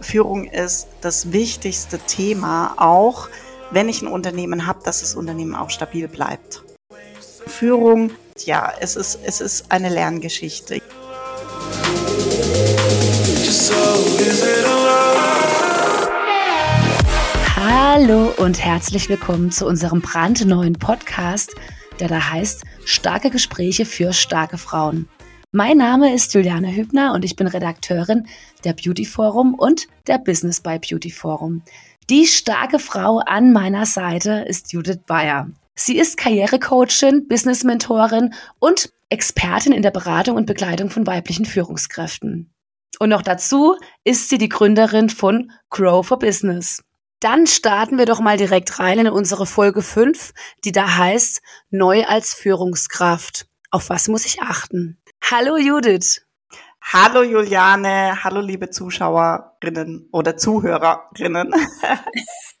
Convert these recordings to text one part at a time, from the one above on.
Führung ist das wichtigste Thema, auch wenn ich ein Unternehmen habe, dass das Unternehmen auch stabil bleibt. Führung, ja, es ist, es ist eine Lerngeschichte. Hallo und herzlich willkommen zu unserem brandneuen Podcast, der da heißt Starke Gespräche für starke Frauen. Mein Name ist Juliane Hübner und ich bin Redakteurin der Beauty Forum und der Business by Beauty Forum. Die starke Frau an meiner Seite ist Judith Bayer. Sie ist Karrierecoachin, Business-Mentorin und Expertin in der Beratung und Begleitung von weiblichen Führungskräften. Und noch dazu ist sie die Gründerin von Grow for Business. Dann starten wir doch mal direkt rein in unsere Folge 5, die da heißt Neu als Führungskraft. Auf was muss ich achten? Hallo Judith. Hallo Juliane, hallo liebe Zuschauerinnen oder Zuhörerinnen.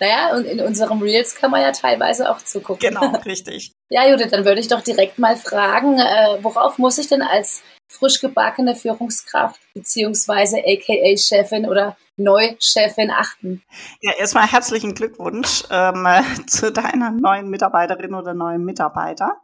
naja, und in unserem Reels kann man ja teilweise auch zugucken. Genau, richtig. ja, Judith, dann würde ich doch direkt mal fragen, äh, worauf muss ich denn als frisch gebackene Führungskraft beziehungsweise aka Chefin oder Neuchefin achten? Ja, erstmal herzlichen Glückwunsch ähm, zu deiner neuen Mitarbeiterin oder neuen Mitarbeiter.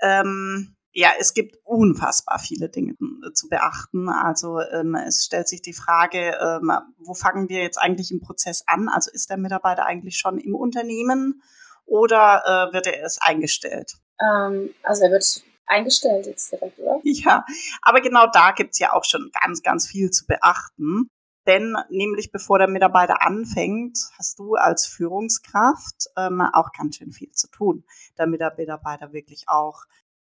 Ähm, ja, es gibt unfassbar viele Dinge äh, zu beachten. Also ähm, es stellt sich die Frage, ähm, wo fangen wir jetzt eigentlich im Prozess an? Also ist der Mitarbeiter eigentlich schon im Unternehmen oder äh, wird er erst eingestellt? Ähm, also er wird eingestellt jetzt direkt, oder? Ja, aber genau da gibt's ja auch schon ganz, ganz viel zu beachten. Denn nämlich bevor der Mitarbeiter anfängt, hast du als Führungskraft ähm, auch ganz schön viel zu tun, damit der Mitarbeiter wirklich auch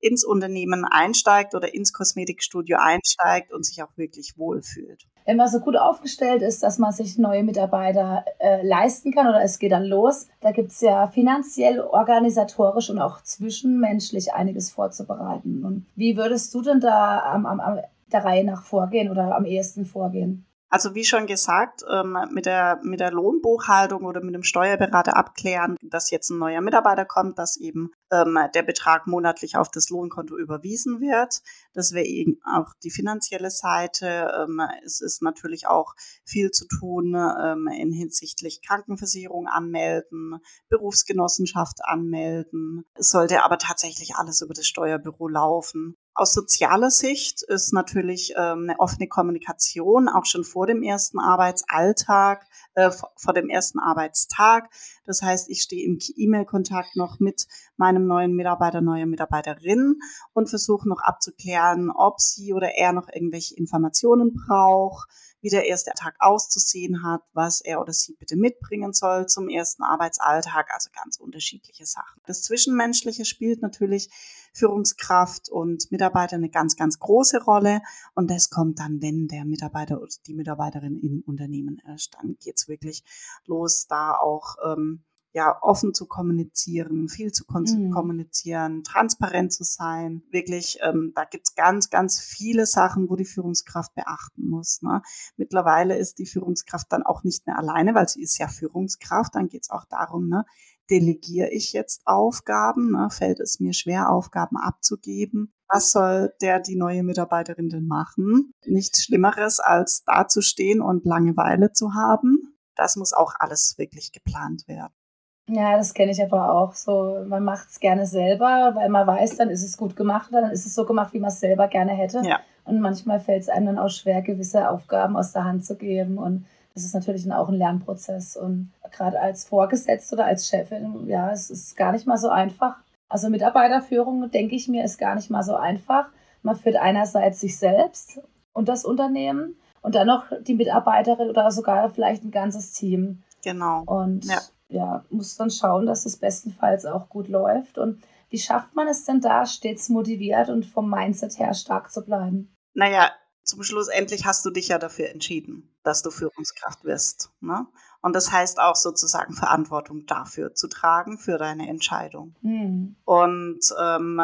ins Unternehmen einsteigt oder ins Kosmetikstudio einsteigt und sich auch wirklich wohlfühlt. Wenn man so gut aufgestellt ist, dass man sich neue Mitarbeiter äh, leisten kann oder es geht dann los, da gibt es ja finanziell, organisatorisch und auch zwischenmenschlich einiges vorzubereiten. Und wie würdest du denn da am, am, am der Reihe nach vorgehen oder am ehesten vorgehen? Also wie schon gesagt, ähm, mit der, mit der Lohnbuchhaltung oder mit dem Steuerberater abklären, dass jetzt ein neuer Mitarbeiter kommt, dass eben ähm, der Betrag monatlich auf das Lohnkonto überwiesen wird. Das wäre eben auch die finanzielle Seite. Ähm, es ist natürlich auch viel zu tun in hinsichtlich Krankenversicherung anmelden, Berufsgenossenschaft anmelden. Es sollte aber tatsächlich alles über das Steuerbüro laufen. Aus sozialer Sicht ist natürlich ähm, eine offene Kommunikation auch schon vor dem ersten Arbeitsalltag, äh, vor dem ersten Arbeitstag. Das heißt, ich stehe im E-Mail-Kontakt noch mit meinem neuen Mitarbeiter, neuer Mitarbeiterin und versuche noch abzuklären, ob sie oder er noch irgendwelche Informationen braucht, wie der erste Tag auszusehen hat, was er oder sie bitte mitbringen soll zum ersten Arbeitsalltag, also ganz unterschiedliche Sachen. Das Zwischenmenschliche spielt natürlich Führungskraft und Mitarbeiter eine ganz, ganz große Rolle und das kommt dann, wenn der Mitarbeiter oder die Mitarbeiterin im Unternehmen ist. Dann geht's wirklich los, da auch ähm, ja, offen zu kommunizieren, viel zu mhm. kommunizieren, transparent zu sein. Wirklich, ähm, da gibt's ganz, ganz viele Sachen, wo die Führungskraft beachten muss. Ne? Mittlerweile ist die Führungskraft dann auch nicht mehr alleine, weil sie ist ja Führungskraft. Dann geht's auch darum, ne, delegiere ich jetzt Aufgaben? Ne? Fällt es mir schwer, Aufgaben abzugeben? Was soll der, die neue Mitarbeiterin denn machen? Nichts Schlimmeres, als dazustehen und Langeweile zu haben. Das muss auch alles wirklich geplant werden. Ja, das kenne ich aber auch. So, man macht es gerne selber, weil man weiß, dann ist es gut gemacht, dann ist es so gemacht, wie man es selber gerne hätte. Ja. Und manchmal fällt es einem dann auch schwer, gewisse Aufgaben aus der Hand zu geben. Und das ist natürlich dann auch ein Lernprozess. Und gerade als Vorgesetzte oder als Chefin, ja, es ist gar nicht mal so einfach. Also Mitarbeiterführung, denke ich mir, ist gar nicht mal so einfach. Man führt einerseits sich selbst und das Unternehmen und dann noch die Mitarbeiterin oder sogar vielleicht ein ganzes Team. Genau. Und ja ja, muss dann schauen, dass es bestenfalls auch gut läuft. Und wie schafft man es denn da, stets motiviert und vom Mindset her stark zu bleiben? Naja, zum Schluss endlich hast du dich ja dafür entschieden, dass du Führungskraft wirst. Ne? Und das heißt auch sozusagen Verantwortung dafür zu tragen, für deine Entscheidung. Mhm. Und ähm,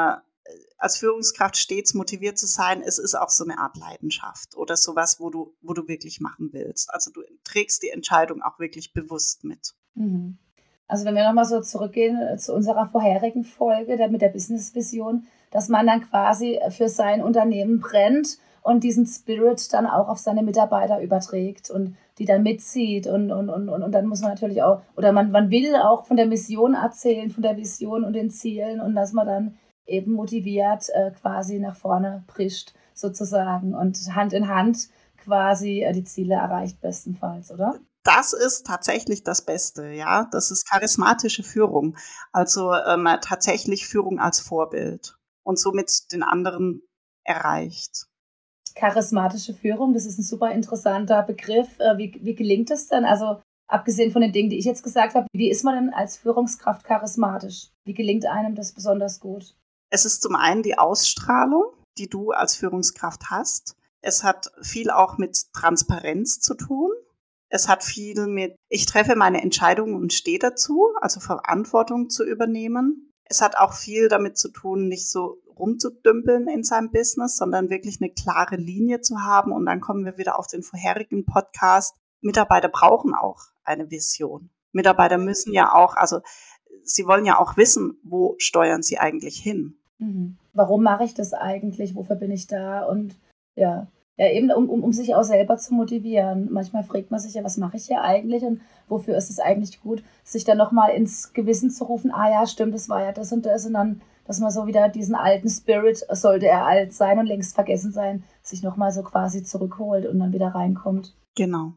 als Führungskraft stets motiviert zu sein, es ist auch so eine Art Leidenschaft oder sowas, wo du, wo du wirklich machen willst. Also du trägst die Entscheidung auch wirklich bewusst mit. Mhm. Also wenn wir nochmal so zurückgehen äh, zu unserer vorherigen Folge der, mit der Business-Vision, dass man dann quasi für sein Unternehmen brennt und diesen Spirit dann auch auf seine Mitarbeiter überträgt und die dann mitzieht und, und, und, und, und dann muss man natürlich auch, oder man, man will auch von der Mission erzählen, von der Vision und den Zielen und dass man dann eben motiviert äh, quasi nach vorne prischt sozusagen und Hand in Hand quasi äh, die Ziele erreicht bestenfalls, oder? Das ist tatsächlich das Beste, ja. Das ist charismatische Führung. Also ähm, tatsächlich Führung als Vorbild und somit den anderen erreicht. Charismatische Führung, das ist ein super interessanter Begriff. Äh, wie, wie gelingt es denn? Also abgesehen von den Dingen, die ich jetzt gesagt habe, wie ist man denn als Führungskraft charismatisch? Wie gelingt einem das besonders gut? Es ist zum einen die Ausstrahlung, die du als Führungskraft hast. Es hat viel auch mit Transparenz zu tun. Es hat viel mit, ich treffe meine Entscheidungen und stehe dazu, also Verantwortung zu übernehmen. Es hat auch viel damit zu tun, nicht so rumzudümpeln in seinem Business, sondern wirklich eine klare Linie zu haben. Und dann kommen wir wieder auf den vorherigen Podcast. Mitarbeiter brauchen auch eine Vision. Mitarbeiter müssen ja auch, also sie wollen ja auch wissen, wo steuern sie eigentlich hin. Mhm. Warum mache ich das eigentlich? Wofür bin ich da? Und ja, ja, eben um, um, um sich auch selber zu motivieren. Manchmal fragt man sich ja, was mache ich hier eigentlich und wofür ist es eigentlich gut, sich dann nochmal ins Gewissen zu rufen, ah ja, stimmt, das war ja das und das und dann, dass man so wieder diesen alten Spirit, sollte er alt sein und längst vergessen sein, sich nochmal so quasi zurückholt und dann wieder reinkommt. Genau.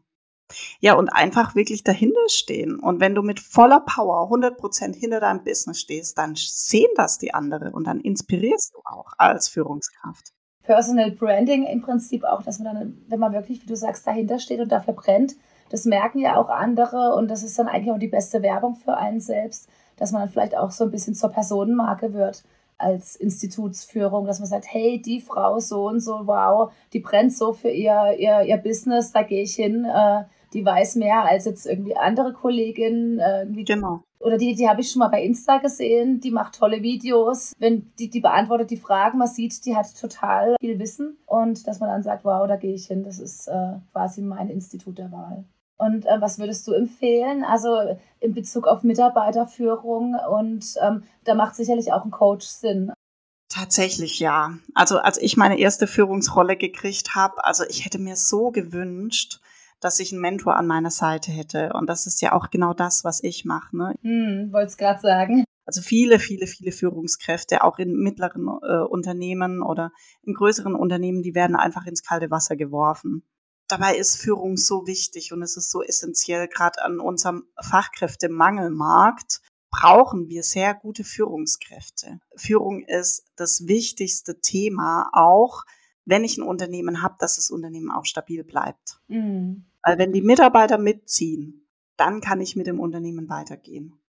Ja, und einfach wirklich dahinter stehen. Und wenn du mit voller Power 100% hinter deinem Business stehst, dann sehen das die anderen und dann inspirierst du auch als Führungskraft. Personal Branding im Prinzip auch, dass man dann, wenn man wirklich, wie du sagst, dahinter steht und dafür brennt, das merken ja auch andere und das ist dann eigentlich auch die beste Werbung für einen selbst, dass man dann vielleicht auch so ein bisschen zur Personenmarke wird als Institutsführung, dass man sagt, hey, die Frau so und so, wow, die brennt so für ihr, ihr, ihr Business, da gehe ich hin, äh, die weiß mehr als jetzt irgendwie andere Kolleginnen. Äh, genau. Oder die, die habe ich schon mal bei Insta gesehen, die macht tolle Videos, wenn die, die beantwortet die Fragen, man sieht, die hat total viel Wissen und dass man dann sagt, wow, da gehe ich hin, das ist äh, quasi mein Institut der Wahl. Und äh, was würdest du empfehlen? Also in Bezug auf Mitarbeiterführung und ähm, da macht sicherlich auch ein Coach Sinn. Tatsächlich ja. Also als ich meine erste Führungsrolle gekriegt habe, also ich hätte mir so gewünscht, dass ich einen Mentor an meiner Seite hätte. Und das ist ja auch genau das, was ich mache. Ne? Hm, Wollte es gerade sagen. Also viele, viele, viele Führungskräfte, auch in mittleren äh, Unternehmen oder in größeren Unternehmen, die werden einfach ins kalte Wasser geworfen. Dabei ist Führung so wichtig und es ist so essentiell, gerade an unserem Fachkräftemangelmarkt brauchen wir sehr gute Führungskräfte. Führung ist das wichtigste Thema auch, wenn ich ein Unternehmen habe, dass das Unternehmen auch stabil bleibt. Mhm. Weil wenn die Mitarbeiter mitziehen, dann kann ich mit dem Unternehmen weitergehen.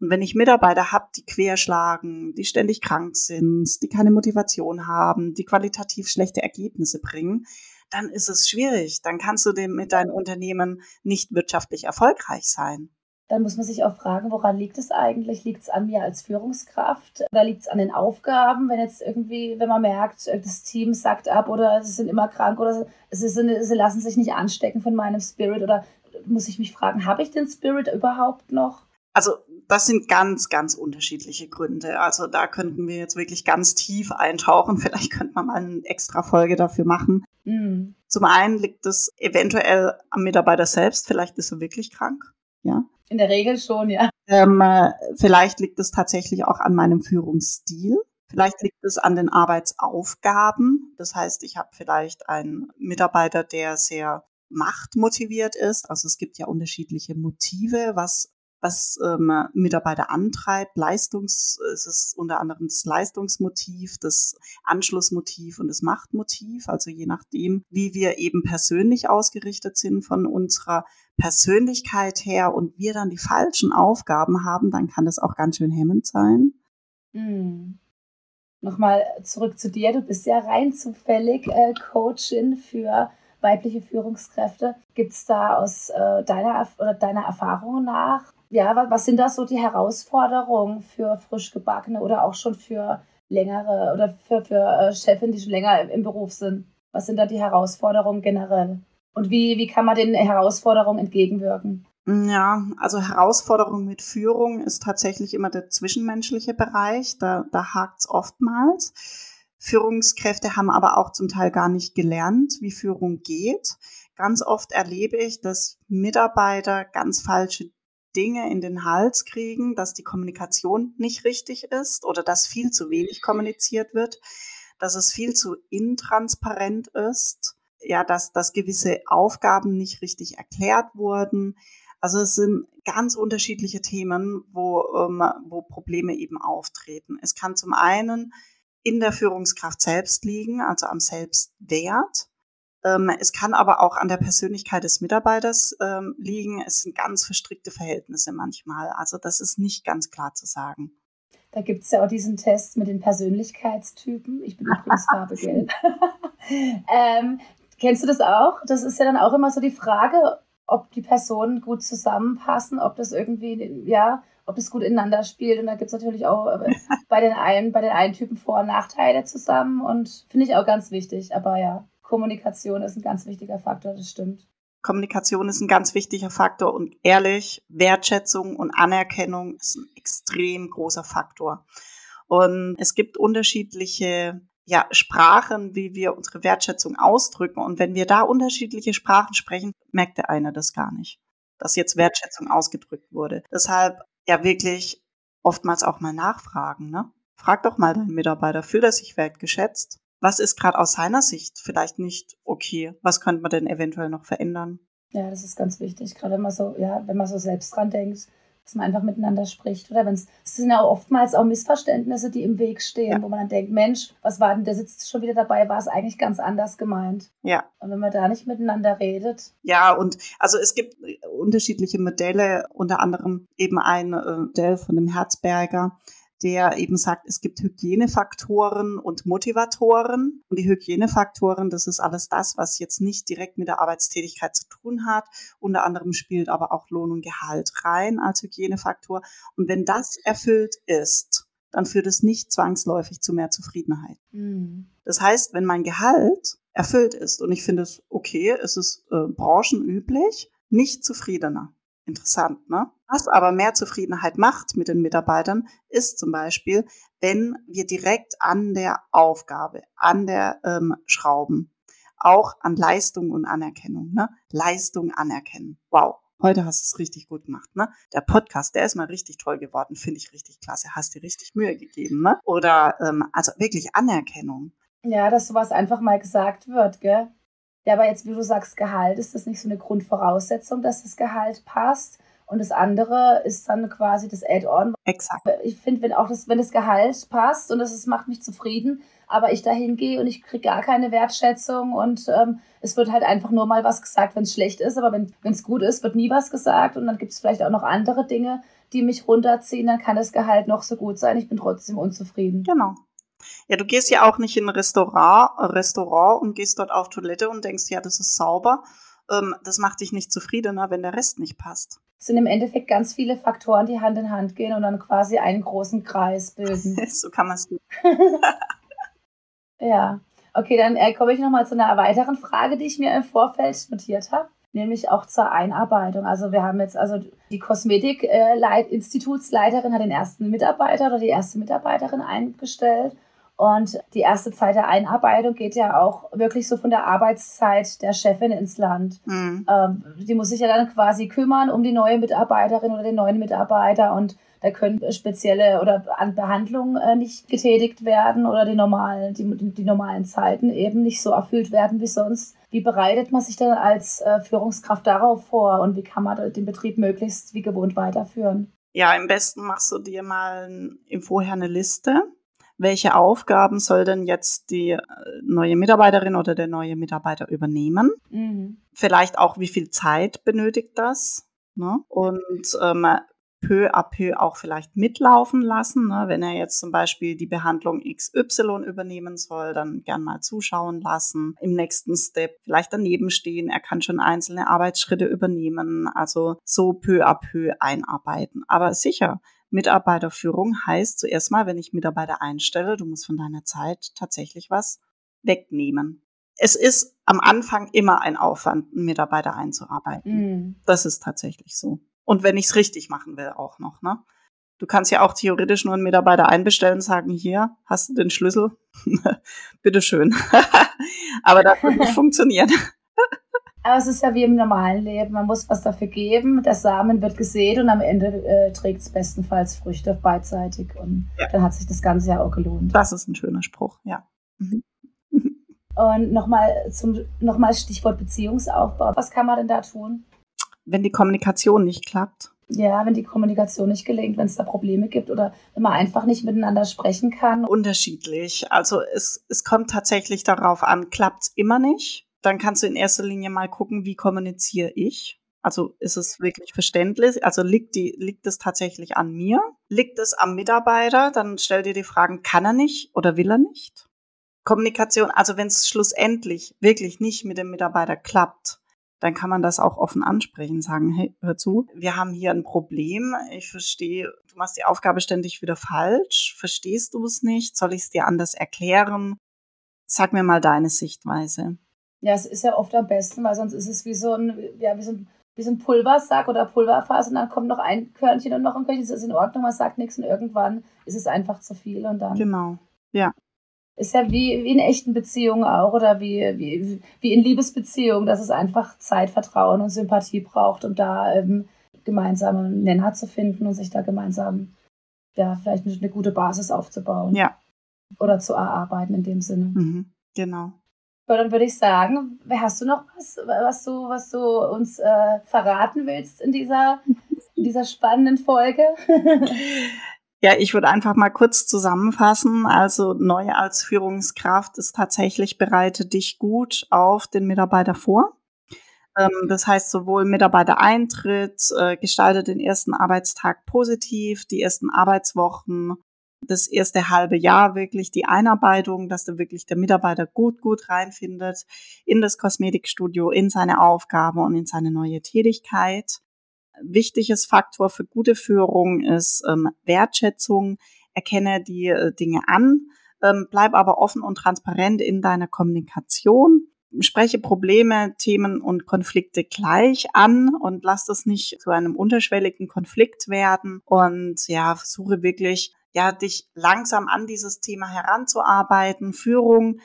Und wenn ich Mitarbeiter habe, die querschlagen, die ständig krank sind, die keine Motivation haben, die qualitativ schlechte Ergebnisse bringen, dann ist es schwierig. Dann kannst du dem mit deinem Unternehmen nicht wirtschaftlich erfolgreich sein. Dann muss man sich auch fragen, woran liegt es eigentlich? Liegt es an mir als Führungskraft? Oder liegt es an den Aufgaben? Wenn jetzt irgendwie, wenn man merkt, das Team sackt ab oder sie sind immer krank oder sie, sind, sie lassen sich nicht anstecken von meinem Spirit oder muss ich mich fragen, habe ich den Spirit überhaupt noch? Also das sind ganz, ganz unterschiedliche Gründe. Also da könnten wir jetzt wirklich ganz tief eintauchen. Vielleicht könnte man mal eine extra Folge dafür machen. Mhm. Zum einen liegt es eventuell am Mitarbeiter selbst. Vielleicht ist er wirklich krank. Ja. In der Regel schon, ja. Ähm, äh, vielleicht liegt es tatsächlich auch an meinem Führungsstil. Vielleicht liegt es an den Arbeitsaufgaben. Das heißt, ich habe vielleicht einen Mitarbeiter, der sehr machtmotiviert ist. Also es gibt ja unterschiedliche Motive, was was ähm, Mitarbeiter antreibt. Leistungs, es ist unter anderem das Leistungsmotiv, das Anschlussmotiv und das Machtmotiv. Also je nachdem, wie wir eben persönlich ausgerichtet sind von unserer Persönlichkeit her und wir dann die falschen Aufgaben haben, dann kann das auch ganz schön hemmend sein. Hm. Nochmal zurück zu dir. Du bist ja rein zufällig äh, Coachin für weibliche Führungskräfte. Gibt es da aus äh, deiner oder deiner Erfahrung nach ja, was sind da so die Herausforderungen für frisch gebackene oder auch schon für längere oder für, für äh, Chefin, die schon länger im Beruf sind? Was sind da die Herausforderungen generell? Und wie, wie kann man den Herausforderungen entgegenwirken? Ja, also Herausforderung mit Führung ist tatsächlich immer der zwischenmenschliche Bereich. Da, da hakt es oftmals. Führungskräfte haben aber auch zum Teil gar nicht gelernt, wie Führung geht. Ganz oft erlebe ich, dass Mitarbeiter ganz falsche Dinge in den Hals kriegen, dass die Kommunikation nicht richtig ist oder dass viel zu wenig kommuniziert wird, dass es viel zu intransparent ist, ja, dass, dass gewisse Aufgaben nicht richtig erklärt wurden. Also es sind ganz unterschiedliche Themen, wo, ähm, wo Probleme eben auftreten. Es kann zum einen in der Führungskraft selbst liegen, also am Selbstwert. Ähm, es kann aber auch an der Persönlichkeit des Mitarbeiters ähm, liegen. Es sind ganz verstrickte Verhältnisse manchmal. Also das ist nicht ganz klar zu sagen. Da gibt es ja auch diesen Test mit den Persönlichkeitstypen. Ich bin übrigens Farbe gelb. ähm, kennst du das auch? Das ist ja dann auch immer so die Frage, ob die Personen gut zusammenpassen, ob das irgendwie, ja, ob das gut ineinander spielt. Und da gibt es natürlich auch äh, bei den einen, bei den einen Typen Vor- und Nachteile zusammen und finde ich auch ganz wichtig. Aber ja, Kommunikation ist ein ganz wichtiger Faktor, das stimmt. Kommunikation ist ein ganz wichtiger Faktor und ehrlich, Wertschätzung und Anerkennung ist ein extrem großer Faktor. Und es gibt unterschiedliche ja, Sprachen, wie wir unsere Wertschätzung ausdrücken. Und wenn wir da unterschiedliche Sprachen sprechen, merkt der eine das gar nicht, dass jetzt Wertschätzung ausgedrückt wurde. Deshalb ja wirklich oftmals auch mal nachfragen. Ne? Frag doch mal deinen Mitarbeiter, fühlt er sich wertgeschätzt? Was ist gerade aus seiner Sicht vielleicht nicht okay? Was könnte man denn eventuell noch verändern? Ja, das ist ganz wichtig, gerade wenn man so, ja, wenn man so selbst dran denkt, dass man einfach miteinander spricht. Oder wenn es, es sind ja oftmals auch Missverständnisse, die im Weg stehen, ja. wo man dann denkt, Mensch, was war denn, der sitzt schon wieder dabei, war es eigentlich ganz anders gemeint. Ja. Und wenn man da nicht miteinander redet. Ja, und also es gibt unterschiedliche Modelle, unter anderem eben ein äh, Modell von dem Herzberger, der eben sagt, es gibt Hygienefaktoren und Motivatoren. Und die Hygienefaktoren, das ist alles das, was jetzt nicht direkt mit der Arbeitstätigkeit zu tun hat. Unter anderem spielt aber auch Lohn und Gehalt rein als Hygienefaktor. Und wenn das erfüllt ist, dann führt es nicht zwangsläufig zu mehr Zufriedenheit. Mhm. Das heißt, wenn mein Gehalt erfüllt ist und ich finde es okay, es ist äh, branchenüblich, nicht zufriedener. Interessant, ne? Was aber mehr Zufriedenheit macht mit den Mitarbeitern, ist zum Beispiel, wenn wir direkt an der Aufgabe, an der ähm, Schrauben, auch an Leistung und Anerkennung, ne? Leistung anerkennen. Wow. Heute hast du es richtig gut gemacht, ne? Der Podcast, der ist mal richtig toll geworden, finde ich richtig klasse. Hast dir richtig Mühe gegeben, ne? Oder ähm, also wirklich Anerkennung. Ja, dass sowas einfach mal gesagt wird, gell? Ja, aber jetzt, wie du sagst, Gehalt, ist das nicht so eine Grundvoraussetzung, dass das Gehalt passt? Und das andere ist dann quasi das Add-on. Exakt. Ich finde, wenn auch das, wenn das Gehalt passt und das ist, macht mich zufrieden, aber ich dahin gehe und ich kriege gar keine Wertschätzung und ähm, es wird halt einfach nur mal was gesagt, wenn es schlecht ist, aber wenn es gut ist, wird nie was gesagt und dann gibt es vielleicht auch noch andere Dinge, die mich runterziehen, dann kann das Gehalt noch so gut sein, ich bin trotzdem unzufrieden. Genau. Ja, du gehst ja auch nicht in ein Restaurant, Restaurant und gehst dort auf Toilette und denkst, ja, das ist sauber. Ähm, das macht dich nicht zufriedener, wenn der Rest nicht passt. Es sind im Endeffekt ganz viele Faktoren, die Hand in Hand gehen und dann quasi einen großen Kreis bilden. so kann man es Ja. Okay, dann äh, komme ich nochmal zu einer weiteren Frage, die ich mir im Vorfeld notiert habe, nämlich auch zur Einarbeitung. Also wir haben jetzt, also die Kosmetik-Institutsleiterin äh, hat den ersten Mitarbeiter oder die erste Mitarbeiterin eingestellt und die erste Zeit der Einarbeitung geht ja auch wirklich so von der Arbeitszeit der Chefin ins Land. Mhm. Ähm, die muss sich ja dann quasi kümmern um die neue Mitarbeiterin oder den neuen Mitarbeiter und da können spezielle oder Behandlungen äh, nicht getätigt werden oder die normalen, die, die normalen Zeiten eben nicht so erfüllt werden wie sonst. Wie bereitet man sich dann als äh, Führungskraft darauf vor und wie kann man den Betrieb möglichst wie gewohnt weiterführen? Ja, am besten machst du dir mal im Vorher eine Liste welche Aufgaben soll denn jetzt die äh, neue Mitarbeiterin oder der neue Mitarbeiter übernehmen. Mhm. Vielleicht auch, wie viel Zeit benötigt das. Ne? Und ähm, peu à peu auch vielleicht mitlaufen lassen. Ne? Wenn er jetzt zum Beispiel die Behandlung XY übernehmen soll, dann gern mal zuschauen lassen. Im nächsten Step vielleicht daneben stehen. Er kann schon einzelne Arbeitsschritte übernehmen. Also so peu à peu einarbeiten. Aber sicher, Mitarbeiterführung heißt zuerst mal, wenn ich Mitarbeiter einstelle, du musst von deiner Zeit tatsächlich was wegnehmen. Es ist am Anfang immer ein Aufwand, einen Mitarbeiter einzuarbeiten. Mm. Das ist tatsächlich so. Und wenn ich es richtig machen will, auch noch, ne? Du kannst ja auch theoretisch nur einen Mitarbeiter einbestellen und sagen, hier, hast du den Schlüssel? Bitteschön. Aber das wird nicht funktionieren. Aber es ist ja wie im normalen Leben. Man muss was dafür geben. Der Samen wird gesät und am Ende äh, trägt es bestenfalls Früchte beidseitig. Und ja. dann hat sich das Ganze ja auch gelohnt. Das ist ein schöner Spruch, ja. Mhm. Und nochmal zum nochmal Stichwort Beziehungsaufbau. Was kann man denn da tun? Wenn die Kommunikation nicht klappt. Ja, wenn die Kommunikation nicht gelingt, wenn es da Probleme gibt oder wenn man einfach nicht miteinander sprechen kann. Unterschiedlich. Also es, es kommt tatsächlich darauf an, klappt es immer nicht dann kannst du in erster Linie mal gucken, wie kommuniziere ich. Also ist es wirklich verständlich? Also liegt, die, liegt es tatsächlich an mir? Liegt es am Mitarbeiter? Dann stell dir die Fragen, kann er nicht oder will er nicht? Kommunikation, also wenn es schlussendlich wirklich nicht mit dem Mitarbeiter klappt, dann kann man das auch offen ansprechen, sagen, hey, hör zu, wir haben hier ein Problem, ich verstehe, du machst die Aufgabe ständig wieder falsch, verstehst du es nicht, soll ich es dir anders erklären? Sag mir mal deine Sichtweise. Ja, es ist ja oft am besten, weil sonst ist es wie so ein, ja, wie so ein, wie so ein Pulversack oder Pulverfass und dann kommt noch ein Körnchen und noch ein Körnchen, das ist in Ordnung, man sagt nichts und irgendwann ist es einfach zu viel und dann. Genau, ja. Ist ja wie, wie in echten Beziehungen auch oder wie, wie, wie in Liebesbeziehungen, dass es einfach Zeit, Vertrauen und Sympathie braucht, um da ähm, gemeinsame Nenner zu finden und sich da gemeinsam ja, vielleicht eine, gute Basis aufzubauen. Ja. Oder zu erarbeiten in dem Sinne. Mhm, genau dann würde ich sagen, hast du noch was, was du, was du uns äh, verraten willst in dieser, in dieser spannenden Folge? Ja, ich würde einfach mal kurz zusammenfassen. Also neu als Führungskraft ist tatsächlich bereite dich gut auf den Mitarbeiter vor. Ähm, das heißt sowohl Mitarbeitereintritt, äh, gestalte den ersten Arbeitstag positiv, die ersten Arbeitswochen das erste halbe Jahr wirklich die Einarbeitung, dass da wirklich der Mitarbeiter gut, gut reinfindet in das Kosmetikstudio, in seine Aufgabe und in seine neue Tätigkeit. Wichtiges Faktor für gute Führung ist ähm, Wertschätzung. Erkenne die äh, Dinge an, ähm, bleib aber offen und transparent in deiner Kommunikation. Spreche Probleme, Themen und Konflikte gleich an und lass das nicht zu einem unterschwelligen Konflikt werden und ja, versuche wirklich ja, dich langsam an dieses Thema heranzuarbeiten, Führung.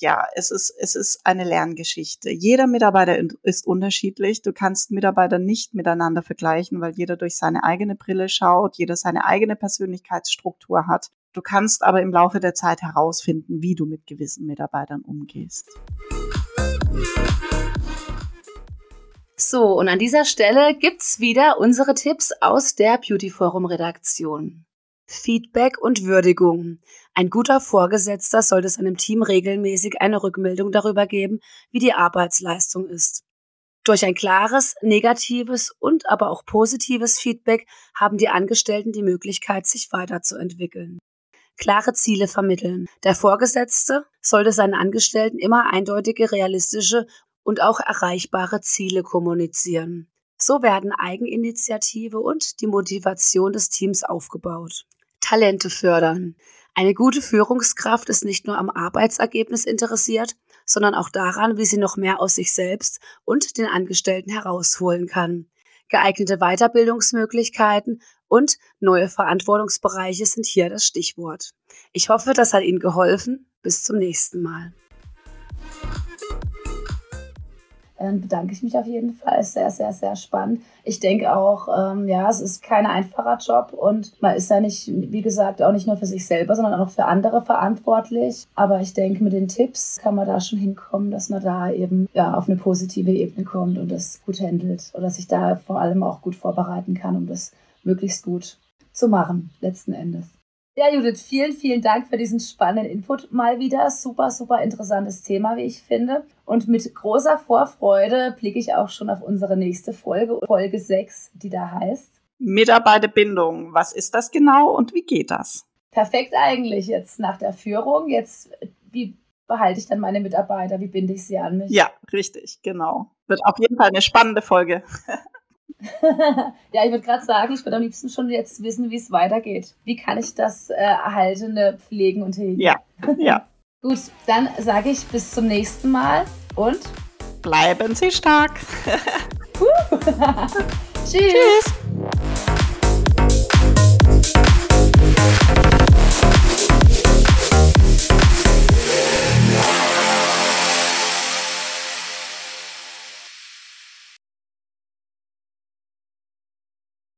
Ja, es ist, es ist eine Lerngeschichte. Jeder Mitarbeiter ist unterschiedlich. Du kannst Mitarbeiter nicht miteinander vergleichen, weil jeder durch seine eigene Brille schaut, jeder seine eigene Persönlichkeitsstruktur hat. Du kannst aber im Laufe der Zeit herausfinden, wie du mit gewissen Mitarbeitern umgehst. So, und an dieser Stelle gibt's wieder unsere Tipps aus der Beauty Forum Redaktion. Feedback und Würdigung. Ein guter Vorgesetzter sollte seinem Team regelmäßig eine Rückmeldung darüber geben, wie die Arbeitsleistung ist. Durch ein klares, negatives und aber auch positives Feedback haben die Angestellten die Möglichkeit, sich weiterzuentwickeln. Klare Ziele vermitteln. Der Vorgesetzte sollte seinen Angestellten immer eindeutige, realistische und auch erreichbare Ziele kommunizieren. So werden Eigeninitiative und die Motivation des Teams aufgebaut. Talente fördern. Eine gute Führungskraft ist nicht nur am Arbeitsergebnis interessiert, sondern auch daran, wie sie noch mehr aus sich selbst und den Angestellten herausholen kann. Geeignete Weiterbildungsmöglichkeiten und neue Verantwortungsbereiche sind hier das Stichwort. Ich hoffe, das hat Ihnen geholfen. Bis zum nächsten Mal. Dann bedanke ich mich auf jeden Fall. Ist sehr, sehr, sehr spannend. Ich denke auch, ähm, ja, es ist kein einfacher Job und man ist ja nicht, wie gesagt, auch nicht nur für sich selber, sondern auch für andere verantwortlich. Aber ich denke, mit den Tipps kann man da schon hinkommen, dass man da eben ja auf eine positive Ebene kommt und das gut handelt oder sich da vor allem auch gut vorbereiten kann, um das möglichst gut zu machen, letzten Endes. Ja, Judith, vielen, vielen Dank für diesen spannenden Input mal wieder. Super, super interessantes Thema, wie ich finde. Und mit großer Vorfreude blicke ich auch schon auf unsere nächste Folge, Folge 6, die da heißt Mitarbeiterbindung. Was ist das genau und wie geht das? Perfekt eigentlich jetzt nach der Führung. Jetzt, wie behalte ich dann meine Mitarbeiter? Wie binde ich sie an mich? Ja, richtig, genau. Wird auf jeden Fall eine spannende Folge. ja, ich würde gerade sagen, ich würde am liebsten schon jetzt wissen, wie es weitergeht. Wie kann ich das äh, Erhaltene pflegen und hegen? Ja, ja. Gut, dann sage ich bis zum nächsten Mal und bleiben Sie stark. Tschüss. Tschüss.